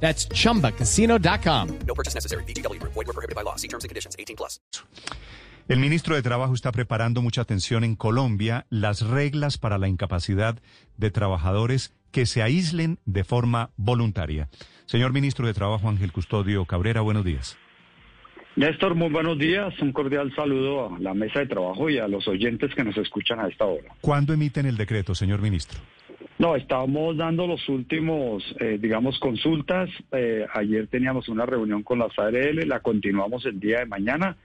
That's chumbacasino.com. No purchase necessary. BGW. Void were prohibited by law. See terms and conditions. 18 plus. El ministro de Trabajo está preparando mucha atención en Colombia las reglas para la incapacidad de trabajadores que se aíslen de forma voluntaria. Señor ministro de Trabajo Ángel Custodio Cabrera, buenos días. Néstor, muy buenos días. Un cordial saludo a la mesa de trabajo y a los oyentes que nos escuchan a esta hora. ¿Cuándo emiten el decreto, señor ministro? No, estamos dando los últimos, eh, digamos, consultas. Eh, ayer teníamos una reunión con las ARL, la continuamos el día de mañana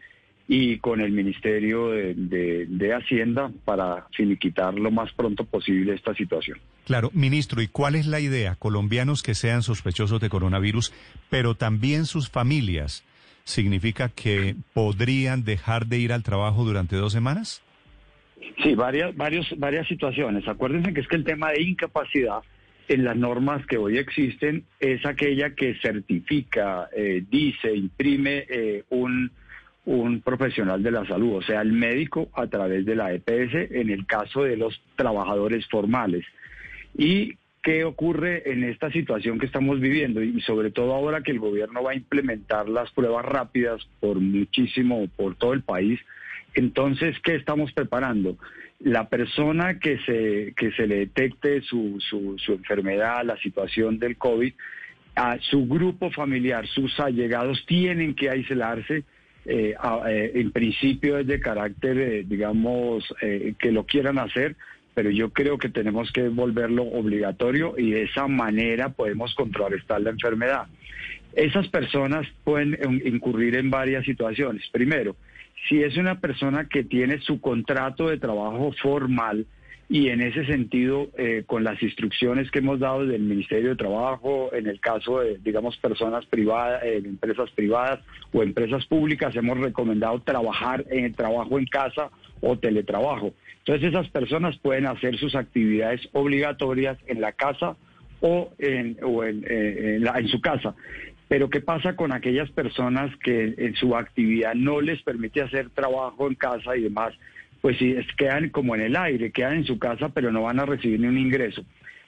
y con el Ministerio de, de- Hacienda para finiquitar lo más pronto posible esta situación. Claro, ministro, ¿y cuál es la idea? Colombianos que sean sospechosos de coronavirus, pero también sus familias. ¿Significa que podrían dejar de ir al trabajo durante dos semanas? Sí, varias, varios, varias situaciones. Acuérdense que es que el tema de incapacidad en las normas que hoy existen es aquella que certifica, eh, dice, imprime eh, un, un profesional de la salud, o sea, el médico a través de la EPS en el caso de los trabajadores formales. ¿Y qué ocurre en esta situación que estamos viviendo? Y sobre todo ahora que el gobierno va a implementar las pruebas rápidas por muchísimo, por todo el país. Entonces, ¿qué estamos preparando? La persona que se, que se le detecte su, su, su enfermedad, la situación del COVID, a su grupo familiar, sus allegados tienen que aislarse. eh, eh, en principio es de carácter, eh, digamos, que lo quieran hacer, pero yo creo que tenemos que volverlo obligatorio y de esa manera podemos contrarrestar la enfermedad. Esas personas pueden incurrir en varias situaciones. Primero, si es una persona que tiene su contrato de trabajo formal y en ese sentido, eh, con las instrucciones que hemos dado del Ministerio de Trabajo, en el caso de, digamos, personas privadas, eh, empresas privadas o empresas públicas, hemos recomendado trabajar en el trabajo en casa o teletrabajo. Entonces esas personas pueden hacer sus actividades obligatorias en la casa o en, eh, la- en su casa. Pero ¿qué pasa con aquellas personas que en su actividad no les permite hacer trabajo en casa y demás? Pues sí, quedan como en el aire, quedan en su casa, pero no van a recibir ni un ingreso.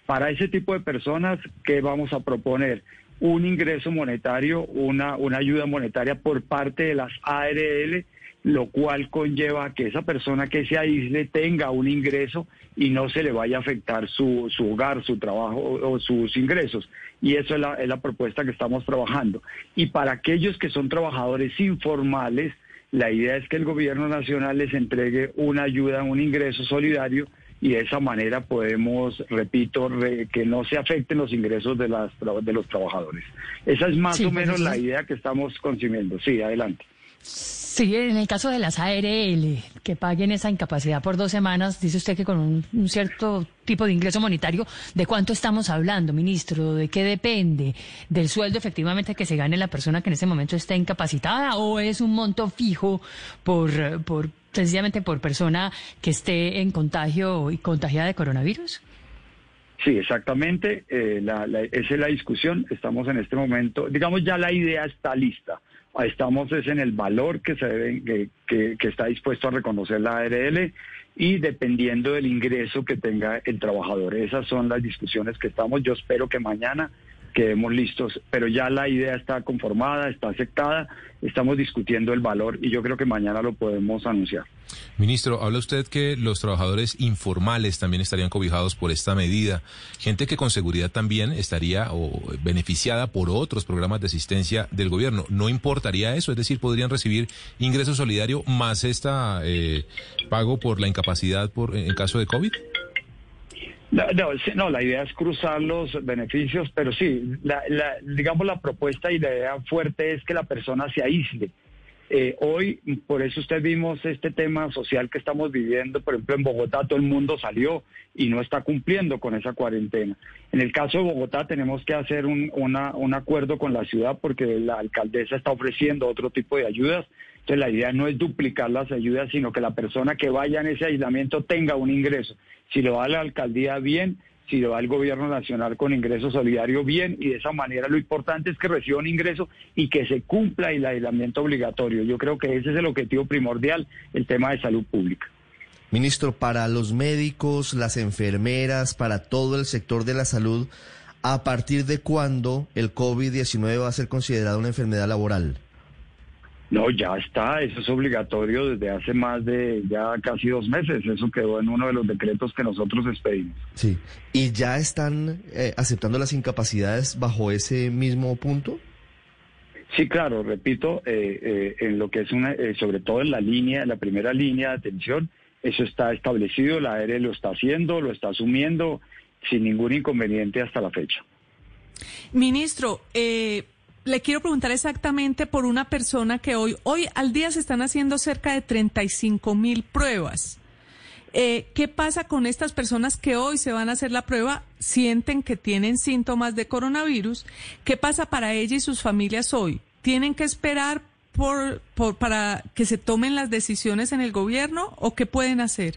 Para ese tipo de personas, ¿qué vamos a proponer? Un ingreso monetario, una, una ayuda monetaria por parte de las ARL, lo cual conlleva que esa persona que se aísle tenga un ingreso y no se le vaya a afectar su, su hogar, su trabajo o, sus ingresos. Y eso es la, es la propuesta que estamos trabajando. Y para aquellos que son trabajadores informales, la idea es que el gobierno nacional les entregue una ayuda, un ingreso solidario y de esa manera podemos, repito, re- que no se afecten los ingresos de, las, de los trabajadores. Esa es más Sí, o menos la idea que estamos consumiendo. Sí, adelante. Sí, en el caso de las ARL, que paguen esa incapacidad por dos semanas, dice usted que con un, cierto tipo de ingreso monetario, ¿de cuánto estamos hablando, ministro? ¿De qué depende? ¿Del sueldo efectivamente que se gane la persona que en ese momento está incapacitada o es un monto fijo por, por sencillamente por persona que esté en contagio y contagiada de coronavirus? Sí, exactamente. eh, la- la- esa es la discusión. Estamos en este momento, digamos, ya la idea está lista. Estamos es en el valor que se debe, que, está dispuesto a reconocer la ARL y dependiendo del ingreso que tenga el trabajador. Esas son las discusiones que estamos. Yo espero que mañana quedemos listos, pero ya la idea está conformada, está aceptada, estamos discutiendo el valor y yo creo que mañana lo podemos anunciar. Ministro, habla usted que los trabajadores informales también estarían cobijados por esta medida. Gente que con seguridad también estaría o beneficiada por otros programas de asistencia del gobierno. ¿No importaría eso? Es decir, podrían recibir ingreso solidario más esta eh, pago por la incapacidad por en caso de COVID. No, no, la idea es cruzar los beneficios, pero sí, la, la- digamos la propuesta y la idea fuerte es que la persona se aísle. Eh, hoy, por eso usted vimos este tema social que estamos viviendo, por ejemplo, en Bogotá todo el mundo salió y no está cumpliendo con esa cuarentena. En el caso de Bogotá tenemos que hacer un, un acuerdo con la ciudad porque la alcaldesa está ofreciendo otro tipo de ayudas Entonces la idea no es duplicar las ayudas, sino que la persona que vaya en ese aislamiento tenga un ingreso. Si lo va a la alcaldía, bien, si lo va al gobierno nacional con ingreso solidario, bien, y de esa manera lo importante es que reciba un ingreso y que se cumpla el aislamiento obligatorio. Yo creo que ese es el objetivo primordial, el tema de salud pública. Ministro, para los médicos, las enfermeras, para todo el sector de la salud, ¿a partir de cuándo el COVID-19 va a ser considerado una enfermedad laboral? No, ya está, eso es obligatorio desde hace más de ya casi dos meses, eso quedó en uno de los decretos que nosotros expedimos. Sí, ¿y ya están eh, aceptando las incapacidades bajo ese mismo punto? Sí, claro, repito, eh, eh, en lo que es una, sobre todo en la línea, en la primera línea de atención, eso está establecido, la AR lo está haciendo, lo está asumiendo sin ningún inconveniente hasta la fecha. Ministro, eh, le quiero preguntar exactamente por una persona que hoy, hoy al día se están haciendo cerca de 35 mil pruebas. Eh, ¿Qué pasa con estas personas que hoy se van a hacer la prueba, sienten que tienen síntomas de coronavirus? ¿Qué pasa para ella y sus familias hoy? ¿Tienen que esperar por, por, para que se tomen las decisiones en el gobierno o qué pueden hacer?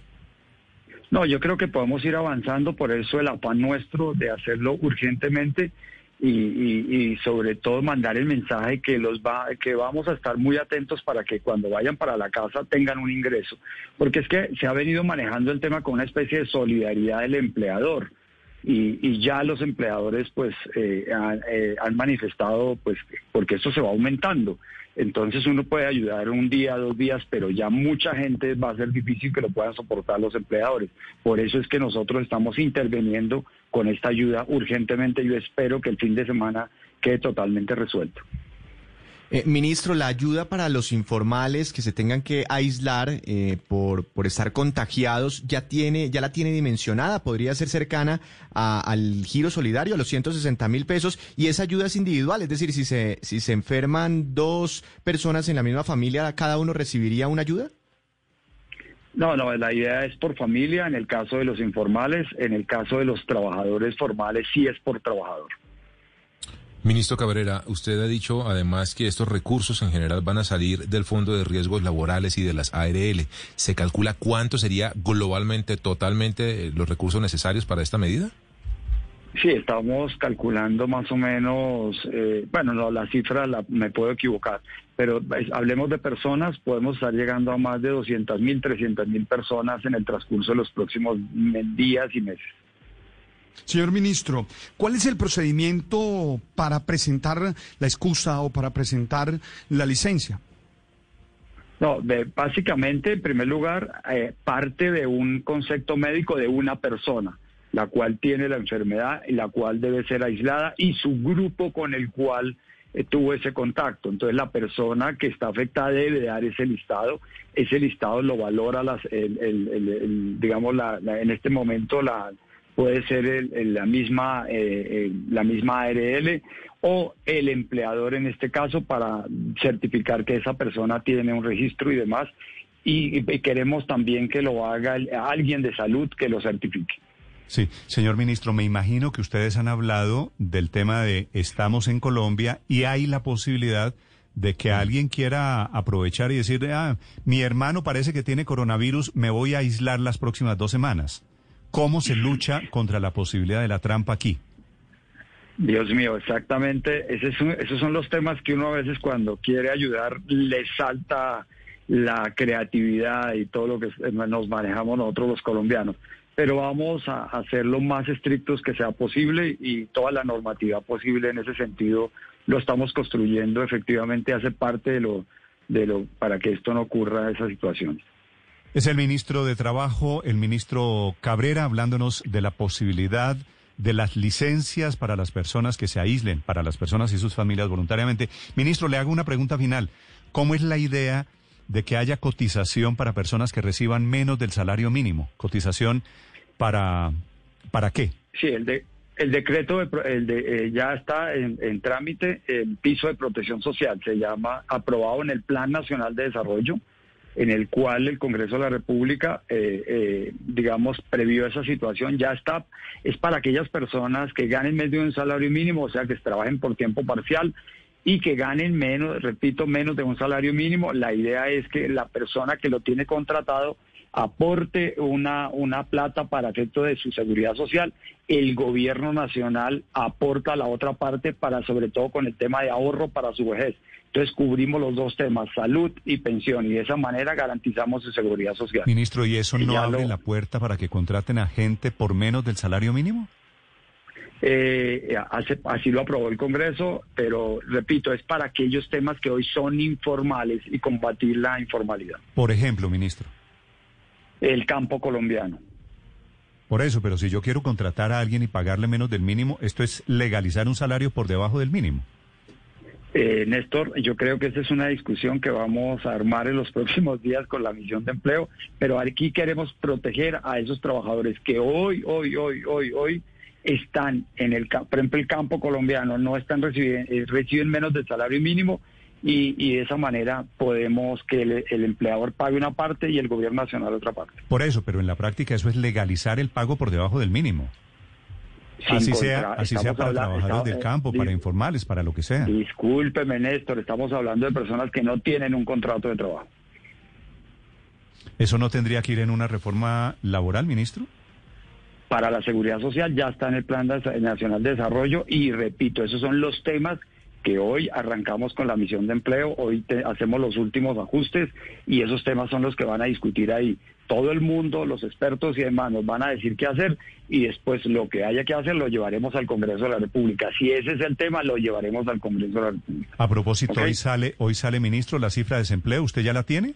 No, yo creo que podemos ir avanzando, por eso el afán nuestro de hacerlo urgentemente y, sobre todo mandar el mensaje que los va, que vamos a estar muy atentos para que cuando vayan para la casa tengan un ingreso, porque es que se ha venido manejando el tema con una especie de solidaridad del empleador y, ya los empleadores pues eh, han, eh, han manifestado pues porque eso se va aumentando. Entonces uno puede ayudar un día, dos días, pero ya mucha gente va a ser difícil que lo puedan soportar los empleadores. Por eso es que nosotros estamos interviniendo con esta ayuda urgentemente. Yo espero que el fin de semana quede totalmente resuelto. Eh, ministro, la ayuda para los informales que se tengan que aislar eh, por, por estar contagiados ya tiene ya la tiene dimensionada, podría ser cercana al giro solidario, a los 160 mil pesos, y esa ayuda es individual, es decir, si se, si se enferman dos personas en la misma familia, ¿cada uno recibiría una ayuda? No, no, la idea es por familia, en el caso de los informales, en el caso de los trabajadores formales sí es por trabajador. Ministro Cabrera, usted ha dicho además que estos recursos en general van a salir del Fondo de Riesgos Laborales y de las ARL. ¿Se calcula cuánto sería globalmente, totalmente, eh, los recursos necesarios para esta medida? Sí, estamos calculando más o menos, eh, bueno, no, la cifra la, me puedo equivocar, pero hablemos de personas, podemos estar llegando a más de 200 mil, 300 mil personas en el transcurso de los próximos días y meses. Señor ministro, ¿cuál es el procedimiento para presentar la excusa o para presentar la licencia? No, básicamente, en primer lugar, eh, parte de un concepto médico de una persona, la cual tiene la enfermedad y la cual debe ser aislada y su grupo con el cual eh, tuvo ese contacto. Entonces, la persona que está afectada debe dar ese listado. Ese listado lo valora, las, digamos, la, en este momento la puede ser la misma eh, la misma ARL o el empleador en este caso para certificar que esa persona tiene un registro y demás y, queremos también que lo haga alguien de salud que lo certifique. Sí, señor ministro, me imagino que ustedes han hablado del tema de estamos en Colombia y hay la posibilidad de que alguien quiera aprovechar y decir, ah, mi hermano parece que tiene coronavirus, me voy a aislar las próximas dos semanas. ¿Cómo se lucha contra la posibilidad de la trampa aquí? Dios mío, exactamente. esos son los temas que uno a veces cuando quiere ayudar le salta la creatividad y todo lo que nos manejamos nosotros los colombianos. Pero vamos a hacer lo más estrictos que sea posible y toda la normativa posible en ese sentido lo estamos construyendo. Efectivamente hace parte de lo, de lo para que esto no ocurra esa situación. Es el ministro de Trabajo, el ministro Cabrera, hablándonos de la posibilidad de las licencias para las personas que se aíslen, para las personas y sus familias voluntariamente. Ministro, le hago una pregunta final. ¿Cómo es la idea de que haya cotización para personas que reciban menos del salario mínimo? ¿Cotización para, para qué? Sí, el, de, el decreto el de, eh, ya está en, en trámite, el piso de protección social, se llama, aprobado en el Plan Nacional de Desarrollo en el cual el Congreso de la República, eh, eh, digamos, previó esa situación, ya está, es para aquellas personas que ganen medio de un salario mínimo, o sea, que trabajen por tiempo parcial y que ganen menos, repito, menos de un salario mínimo. La idea es que la persona que lo tiene contratado aporte una, una plata para efecto de su seguridad social. El gobierno nacional aporta la otra parte para, sobre todo con el tema de ahorro para su vejez. Entonces cubrimos los dos temas, salud y pensión, y de esa manera garantizamos su seguridad social. Ministro, ¿y eso Y no abre lo- la puerta para que contraten a gente por menos del salario mínimo? Eh, hace- así lo aprobó el Congreso, pero repito, es para aquellos temas que hoy son informales y combatir la informalidad. Por ejemplo, ministro. El campo colombiano. Por eso, pero si yo quiero contratar a alguien y pagarle menos del mínimo, esto es legalizar un salario por debajo del mínimo. Eh, Néstor, yo creo que esa es una discusión que vamos a armar en los próximos días con la misión de empleo, pero aquí queremos proteger a esos trabajadores que hoy, hoy, hoy, hoy, hoy están en el, por ejemplo, el campo colombiano, no están recibiendo, reciben menos del salario mínimo y, y de esa manera podemos que el, el empleador pague una parte y el gobierno nacional otra parte. Por eso, pero en la práctica eso es legalizar el pago por debajo del mínimo. Sin Así sea, así sea para hablando- trabajadores estamos- del campo, eh, para informales, para lo que sea. Discúlpeme, Néstor, estamos hablando de personas que no tienen un contrato de trabajo. ¿Eso no tendría que ir en una reforma laboral, ministro? Para la seguridad social ya está en el Plan de- Nacional de Desarrollo y repito, esos son los temas que hoy arrancamos con la misión de empleo, hoy te- hacemos los últimos ajustes y esos temas son los que van a discutir ahí. Todo el mundo, los expertos y demás nos van a decir qué hacer y después lo que haya que hacer lo llevaremos al Congreso de la República. Si ese es el tema, lo llevaremos al Congreso de la República. A propósito, hoy sale, hoy sale, ministro, la cifra de desempleo, ¿usted ya la tiene?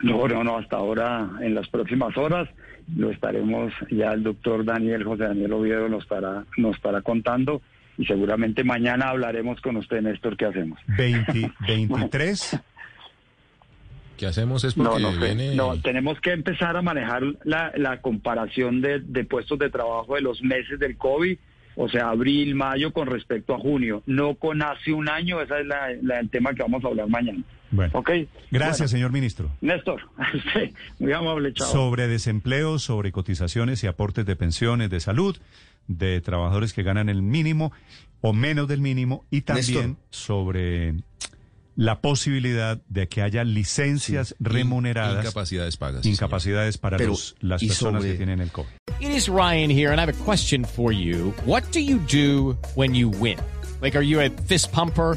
No, no, no, hasta ahora, en las próximas horas, lo estaremos, ya el doctor Daniel, José Daniel Oviedo nos estará, nos estará contando y seguramente mañana hablaremos con usted, Néstor, qué hacemos. 20, 23. ¿Qué hacemos? Es No, porque no sé. viene... No, tenemos que empezar a manejar la, la comparación de, de puestos de trabajo de los meses del COVID, o sea, abril, mayo con respecto a junio, no con hace un año, ese es la, la- el tema que vamos a hablar mañana. Bueno, ¿Ok? gracias, Bueno, señor ministro. Néstor, muy amable, chao. Sobre desempleo, sobre cotizaciones y aportes de pensiones, de salud, de trabajadores que ganan el mínimo o menos del mínimo y también Néstor. sobre la posibilidad de que haya licencias remuneradas, Incapacidades pagas. incapacidades para Pero, los- las personas sobre- que tienen el COVID. It is Ryan here, and I have a question for you. What do you do when you win? Like, are you a fist pumper?